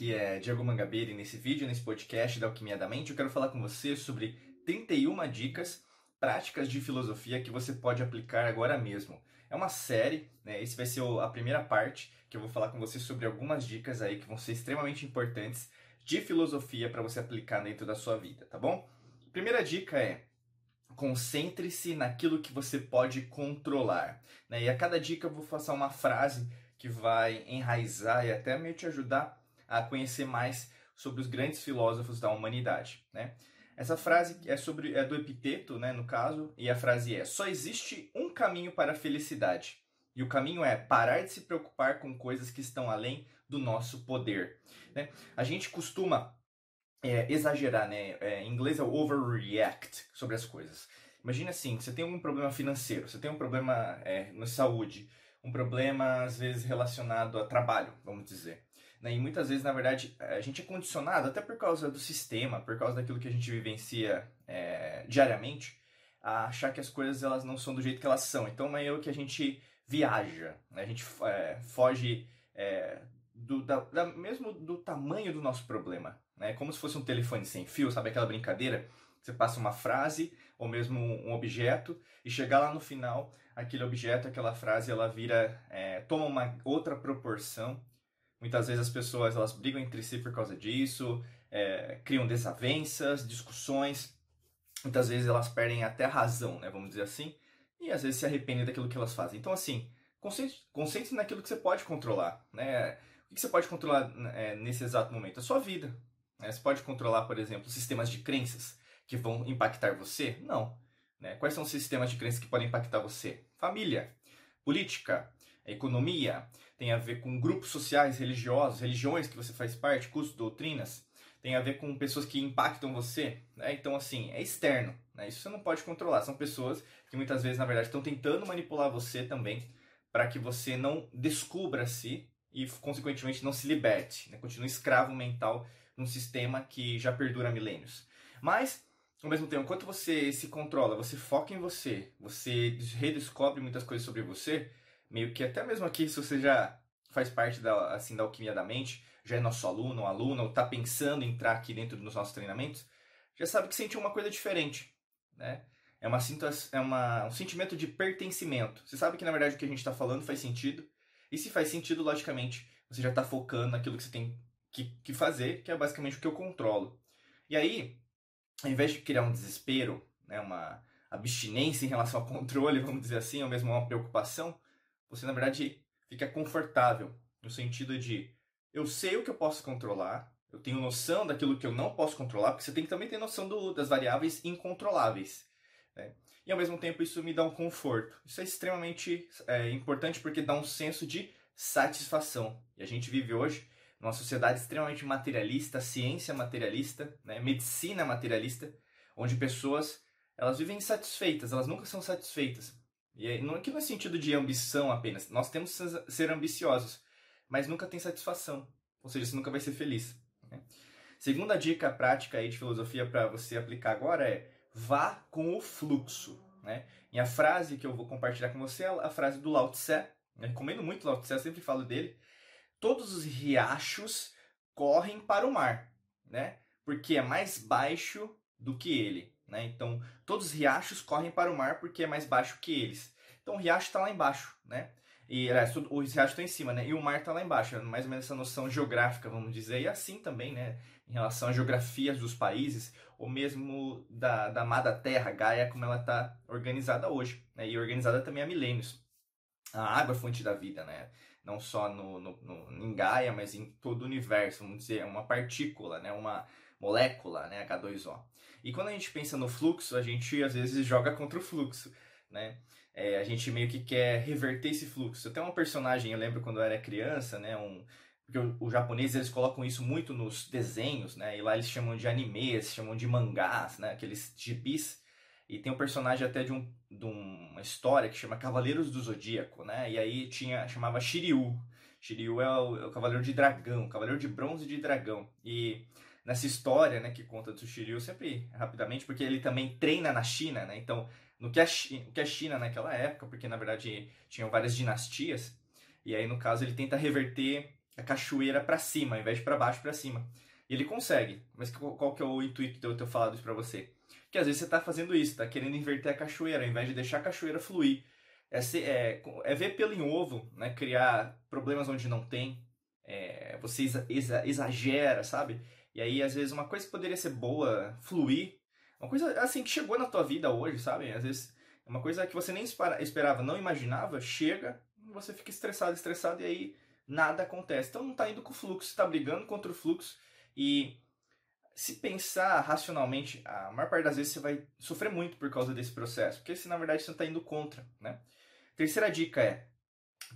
aqui é Diego Mangabeira e nesse vídeo, nesse podcast da Alquimia da Mente, eu quero falar com você sobre 31 dicas práticas de filosofia que você pode aplicar agora mesmo. É uma série, né? Esse vai ser a primeira parte que eu vou falar com você sobre algumas dicas aí que vão ser extremamente importantes de filosofia para você aplicar dentro da sua vida, tá bom? Primeira dica é concentre-se naquilo que você pode controlar. Né? E a cada dica eu vou passar uma frase que vai enraizar e até meio te ajudar a conhecer mais sobre os grandes filósofos da humanidade. Né? Essa frase é sobre é do Epiteto, né, no caso, e a frase é: só existe um caminho para a felicidade. E o caminho é parar de se preocupar com coisas que estão além do nosso poder. Né? A gente costuma é, exagerar, né? É, em inglês é overreact sobre as coisas. Imagina assim, você tem um problema financeiro, você tem um problema é, na saúde, um problema às vezes relacionado a trabalho, vamos dizer. Né? E muitas vezes, na verdade, a gente é condicionado, até por causa do sistema, por causa daquilo que a gente vivencia é, diariamente, a achar que as coisas elas não são do jeito que elas são. Então é o que a gente viaja, né? a gente é, foge é, do, da, da, mesmo do tamanho do nosso problema. Né? Como se fosse um telefone sem fio, sabe aquela brincadeira? Você passa uma frase ou mesmo um objeto e chegar lá no final, aquele objeto, aquela frase, ela vira, é, toma uma outra proporção Muitas vezes as pessoas elas brigam entre si por causa disso, é, criam desavenças, discussões. Muitas vezes elas perdem até a razão, né, vamos dizer assim, e às vezes se arrependem daquilo que elas fazem. Então, assim, concentre-se naquilo que você pode controlar. Né? O que você pode controlar é, nesse exato momento? A sua vida. Né? Você pode controlar, por exemplo, sistemas de crenças que vão impactar você? Não. Né? Quais são os sistemas de crenças que podem impactar você? Família, política, economia, tem a ver com grupos sociais, religiosos, religiões que você faz parte, cursos, doutrinas, tem a ver com pessoas que impactam você. Né? Então, assim, é externo. Né? Isso você não pode controlar. São pessoas que muitas vezes, na verdade, estão tentando manipular você também para que você não descubra-se e, consequentemente, não se liberte. Né? Continue escravo mental num sistema que já perdura milênios. Mas, ao mesmo tempo, enquanto você se controla, você foca em você, você redescobre muitas coisas sobre você, meio que até mesmo aqui, se você já faz parte da, assim, da alquimia da mente, já é nosso aluno ou aluna, ou está pensando em entrar aqui dentro dos nossos treinamentos, já sabe que sentiu uma coisa diferente, né? É, uma, é uma, um sentimento de pertencimento. Você sabe que, na verdade, o que a gente está falando faz sentido. E se faz sentido, logicamente, você já está focando naquilo que você tem que, que fazer, que é basicamente o que eu controlo. E aí, ao invés de criar um desespero, né, uma abstinência em relação ao controle, vamos dizer assim, ou mesmo uma preocupação, você na verdade fica confortável no sentido de eu sei o que eu posso controlar, eu tenho noção daquilo que eu não posso controlar, porque você tem que também ter noção do, das variáveis incontroláveis. Né? E ao mesmo tempo isso me dá um conforto. Isso é extremamente é, importante porque dá um senso de satisfação. E a gente vive hoje numa sociedade extremamente materialista, ciência materialista, né? medicina materialista, onde pessoas elas vivem insatisfeitas, elas nunca são satisfeitas. E não, aqui não é sentido de ambição apenas. Nós temos que ser ambiciosos, mas nunca tem satisfação. Ou seja, você nunca vai ser feliz. Né? Segunda dica prática aí de filosofia para você aplicar agora é vá com o fluxo. Né? E a frase que eu vou compartilhar com você é a frase do Lao Tse. Recomendo muito Lao Tse, eu sempre falo dele. Todos os riachos correm para o mar, né? porque é mais baixo do que ele. Né? Então, todos os riachos correm para o mar porque é mais baixo que eles. Então, o riacho está lá embaixo, né? E aliás, os riachos estão em cima, né? E o mar está lá embaixo. É mais ou menos essa noção geográfica, vamos dizer. E assim também, né? Em relação às geografias dos países, ou mesmo da, da amada Terra, Gaia, como ela está organizada hoje. Né? E organizada também há milênios. A água é fonte da vida, né? Não só no, no, no, em Gaia, mas em todo o universo, vamos dizer, é uma partícula, né? Uma molécula, né? H2O. E quando a gente pensa no fluxo, a gente às vezes joga contra o fluxo, né? É, a gente meio que quer reverter esse fluxo. Até uma personagem, eu lembro quando eu era criança, né? Um, porque os japoneses eles colocam isso muito nos desenhos, né? E lá eles chamam de animes, chamam de mangás, né? Aqueles gibis. E tem um personagem até de, um, de uma história que chama Cavaleiros do Zodíaco, né? E aí tinha chamava Shiryu. Shiryu é o, é o cavaleiro de dragão, cavaleiro de bronze de dragão. E nessa história, né, que conta do Shiryu, sempre rapidamente, porque ele também treina na China, né? Então, no que o que é China naquela época, porque na verdade tinham várias dinastias, e aí no caso ele tenta reverter a cachoeira para cima, ao invés de para baixo para cima. E ele consegue. Mas qual que é o intuito de eu ter falado isso para você? Que às vezes você está fazendo isso, está querendo inverter a cachoeira, ao invés de deixar a cachoeira fluir. É, ser, é, é ver pelo em ovo, né? criar problemas onde não tem. É, você exa, exagera, sabe? E aí, às vezes, uma coisa que poderia ser boa, fluir, uma coisa assim que chegou na tua vida hoje, sabe? Às vezes, uma coisa que você nem esperava, não imaginava, chega, você fica estressado, estressado, e aí nada acontece. Então não está indo com o fluxo, está brigando contra o fluxo. E se pensar racionalmente, a maior parte das vezes você vai sofrer muito por causa desse processo, porque se na verdade você está indo contra, né? Terceira dica é: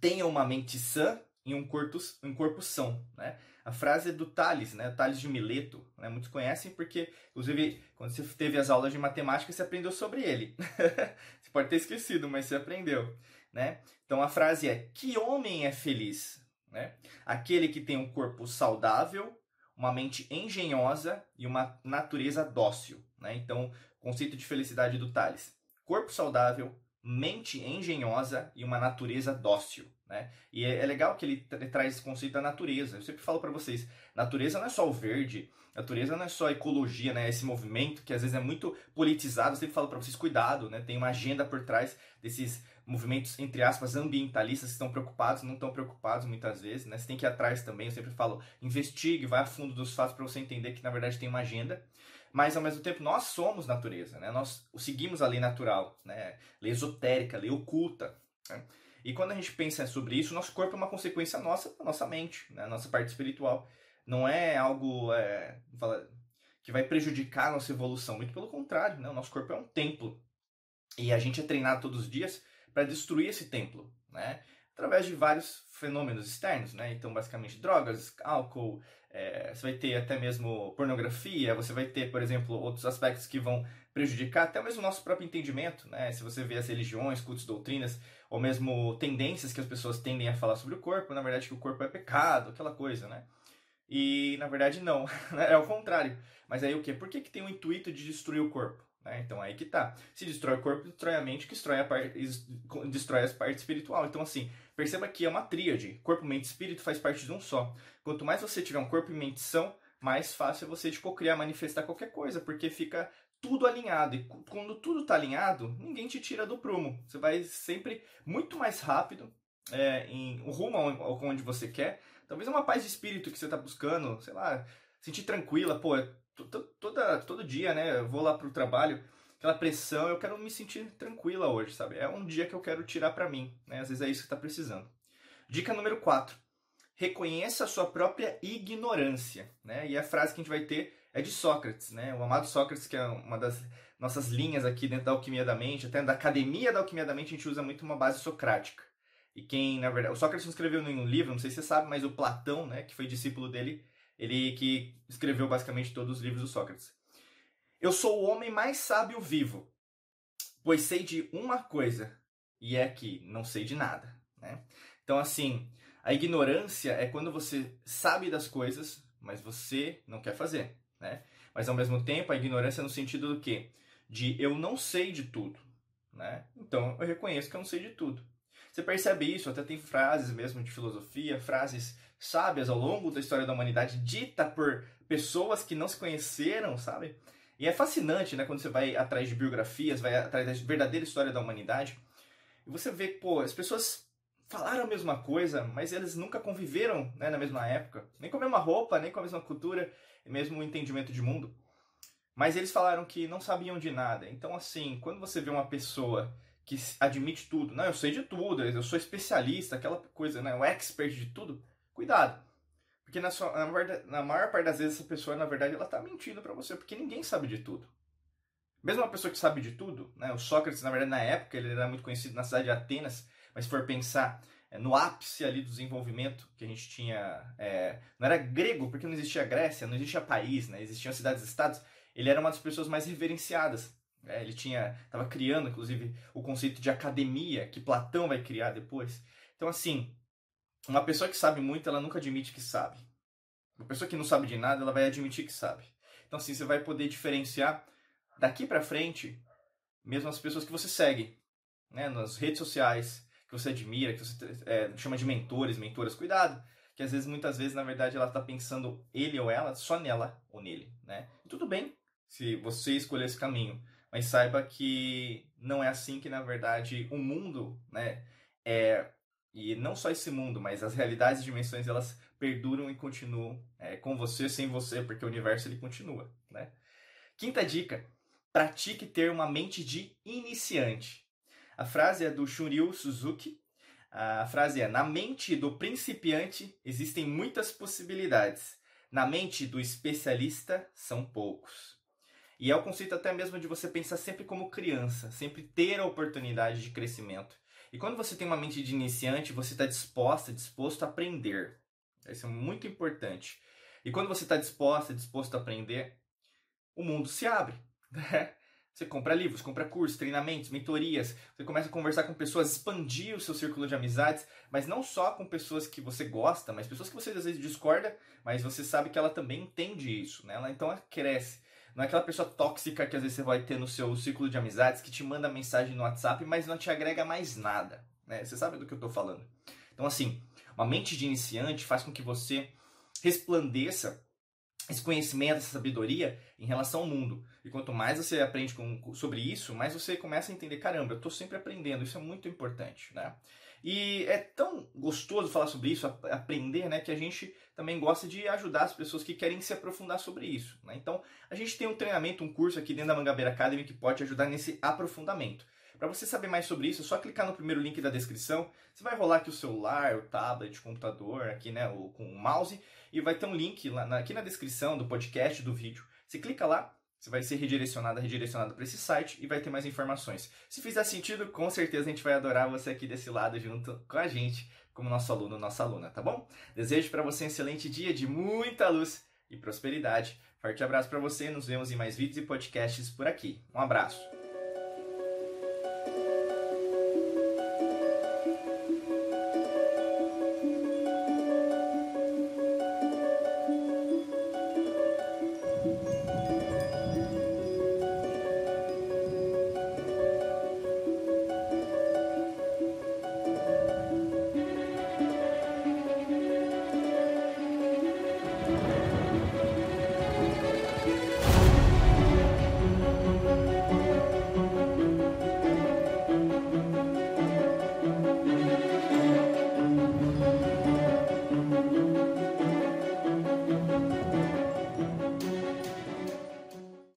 tenha uma mente sã e um corpo, um corpo são, né? A frase é do Tales, né? Tales de Mileto, né? Muitos conhecem porque, inclusive, quando você teve as aulas de matemática, você aprendeu sobre ele. você pode ter esquecido, mas você aprendeu, né? Então a frase é: que homem é feliz? Né? Aquele que tem um corpo saudável, uma mente engenhosa e uma natureza dócil. Né? Então, conceito de felicidade do Tales: corpo saudável, mente engenhosa e uma natureza dócil. Né? E é, é legal que ele, ele traz esse conceito da natureza. Eu sempre falo para vocês: natureza não é só o verde, natureza não é só ecologia, né? esse movimento que às vezes é muito politizado. Eu sempre falo para vocês: cuidado, né? tem uma agenda por trás desses movimentos, entre aspas, ambientalistas que estão preocupados, não estão preocupados muitas vezes. Né? Você tem que ir atrás também. Eu sempre falo: investigue, vai a fundo dos fatos para você entender que na verdade tem uma agenda mas ao mesmo tempo nós somos natureza, né? Nós seguimos a lei natural, né? Lei esotérica, lei oculta. Né? E quando a gente pensa sobre isso, nosso corpo é uma consequência nossa, da nossa mente, né? nossa parte espiritual. Não é algo é, que vai prejudicar a nossa evolução, muito pelo contrário, né? o nosso corpo é um templo. E a gente é treinado todos os dias para destruir esse templo, né? através de vários fenômenos externos. Né? Então, basicamente, drogas, álcool, é, você vai ter até mesmo pornografia, você vai ter, por exemplo, outros aspectos que vão prejudicar até mesmo o nosso próprio entendimento, né? Se você vê as religiões, cultos, doutrinas, ou mesmo tendências que as pessoas tendem a falar sobre o corpo, na verdade que o corpo é pecado, aquela coisa, né? E na verdade não, é o contrário. Mas aí o que? Por que, que tem o intuito de destruir o corpo? Né? Então aí que tá. Se destrói o corpo, destrói a mente, que destrói, a parte, destrói as partes espiritual. Então assim, perceba que é uma tríade. Corpo, mente e espírito faz parte de um só. Quanto mais você tiver um corpo e mente são, mais fácil é você tipo, criar, manifestar qualquer coisa, porque fica tudo alinhado. E quando tudo está alinhado, ninguém te tira do prumo. Você vai sempre muito mais rápido é, em rumo onde você quer. Talvez uma paz de espírito que você está buscando, sei lá, sentir tranquila. Pô, é toda, todo dia, né? Eu vou lá pro trabalho, aquela pressão, eu quero me sentir tranquila hoje, sabe? É um dia que eu quero tirar para mim, né? Às vezes é isso que está precisando. Dica número 4. Reconheça a sua própria ignorância, né? E a frase que a gente vai ter é de Sócrates, né? O amado Sócrates, que é uma das nossas linhas aqui dentro da Alquimia da Mente, até da Academia da Alquimia da Mente, a gente usa muito uma base socrática. E quem, na verdade, o Sócrates não escreveu nenhum livro, não sei se você sabe, mas o Platão, né, que foi discípulo dele, ele que escreveu basicamente todos os livros do Sócrates. Eu sou o homem mais sábio vivo, pois sei de uma coisa, e é que não sei de nada, né? Então, assim, a ignorância é quando você sabe das coisas, mas você não quer fazer né? Mas ao mesmo tempo, a ignorância é no sentido do quê? De eu não sei de tudo, né? Então eu reconheço que eu não sei de tudo. Você percebe isso? Até tem frases mesmo de filosofia, frases sábias ao longo da história da humanidade, dita por pessoas que não se conheceram, sabe? E é fascinante, né, quando você vai atrás de biografias, vai atrás da verdadeira história da humanidade, e você vê pô, as pessoas falaram a mesma coisa, mas eles nunca conviveram né, na mesma época, nem com a mesma roupa, nem com a mesma cultura, mesmo o entendimento de mundo. Mas eles falaram que não sabiam de nada. Então, assim, quando você vê uma pessoa que admite tudo, não, eu sei de tudo, eu sou especialista, aquela coisa, né, o expert de tudo, cuidado. Porque na, sua, na, na maior parte das vezes essa pessoa, na verdade, ela está mentindo para você, porque ninguém sabe de tudo. Mesmo uma pessoa que sabe de tudo, né, o Sócrates, na verdade, na época, ele era muito conhecido na cidade de Atenas, mas se for pensar é, no ápice ali do desenvolvimento que a gente tinha. É, não era grego, porque não existia Grécia, não existia país, né? existiam cidades-estados. Ele era uma das pessoas mais reverenciadas. Né? Ele tinha estava criando, inclusive, o conceito de academia, que Platão vai criar depois. Então, assim, uma pessoa que sabe muito, ela nunca admite que sabe. Uma pessoa que não sabe de nada, ela vai admitir que sabe. Então, assim, você vai poder diferenciar daqui para frente, mesmo as pessoas que você segue, né, nas redes sociais, que você admira, que você é, chama de mentores, mentoras, cuidado. que às vezes, muitas vezes, na verdade, ela está pensando ele ou ela só nela ou nele, né? Tudo bem se você escolher esse caminho, mas saiba que não é assim que, na verdade, o mundo, né, é e não só esse mundo, mas as realidades e dimensões elas perduram e continuam é, com você sem você, porque o universo ele continua, né? Quinta dica: pratique ter uma mente de iniciante. A frase é do Shunryu Suzuki. A frase é: Na mente do principiante existem muitas possibilidades. Na mente do especialista são poucos. E é o conceito até mesmo de você pensar sempre como criança, sempre ter a oportunidade de crescimento. E quando você tem uma mente de iniciante, você está disposta, disposto a aprender. Isso é muito importante. E quando você está disposta, disposto a aprender, o mundo se abre. Né? Você compra livros, compra cursos, treinamentos, mentorias, você começa a conversar com pessoas, expandir o seu círculo de amizades, mas não só com pessoas que você gosta, mas pessoas que você às vezes discorda, mas você sabe que ela também entende isso, né? Ela, então ela cresce. Não é aquela pessoa tóxica que às vezes você vai ter no seu círculo de amizades que te manda mensagem no WhatsApp, mas não te agrega mais nada. Né? Você sabe do que eu estou falando. Então, assim, uma mente de iniciante faz com que você resplandeça esse conhecimento, essa sabedoria em relação ao mundo. E quanto mais você aprende com, sobre isso, mais você começa a entender, caramba, eu estou sempre aprendendo, isso é muito importante, né? E é tão gostoso falar sobre isso, aprender, né, que a gente também gosta de ajudar as pessoas que querem se aprofundar sobre isso. Né? Então, a gente tem um treinamento, um curso aqui dentro da Mangabeira Academy que pode ajudar nesse aprofundamento. Para você saber mais sobre isso, é só clicar no primeiro link da descrição. Você vai rolar aqui o celular, o tablet, o computador, aqui, né, o, com o mouse, e vai ter um link lá, aqui na descrição do podcast, do vídeo. Você clica lá, você vai ser redirecionado, redirecionado para esse site e vai ter mais informações. Se fizer sentido, com certeza a gente vai adorar você aqui desse lado junto com a gente, como nosso aluno, nossa aluna, tá bom? Desejo para você um excelente dia de muita luz e prosperidade. Forte abraço para você, nos vemos em mais vídeos e podcasts por aqui. Um abraço.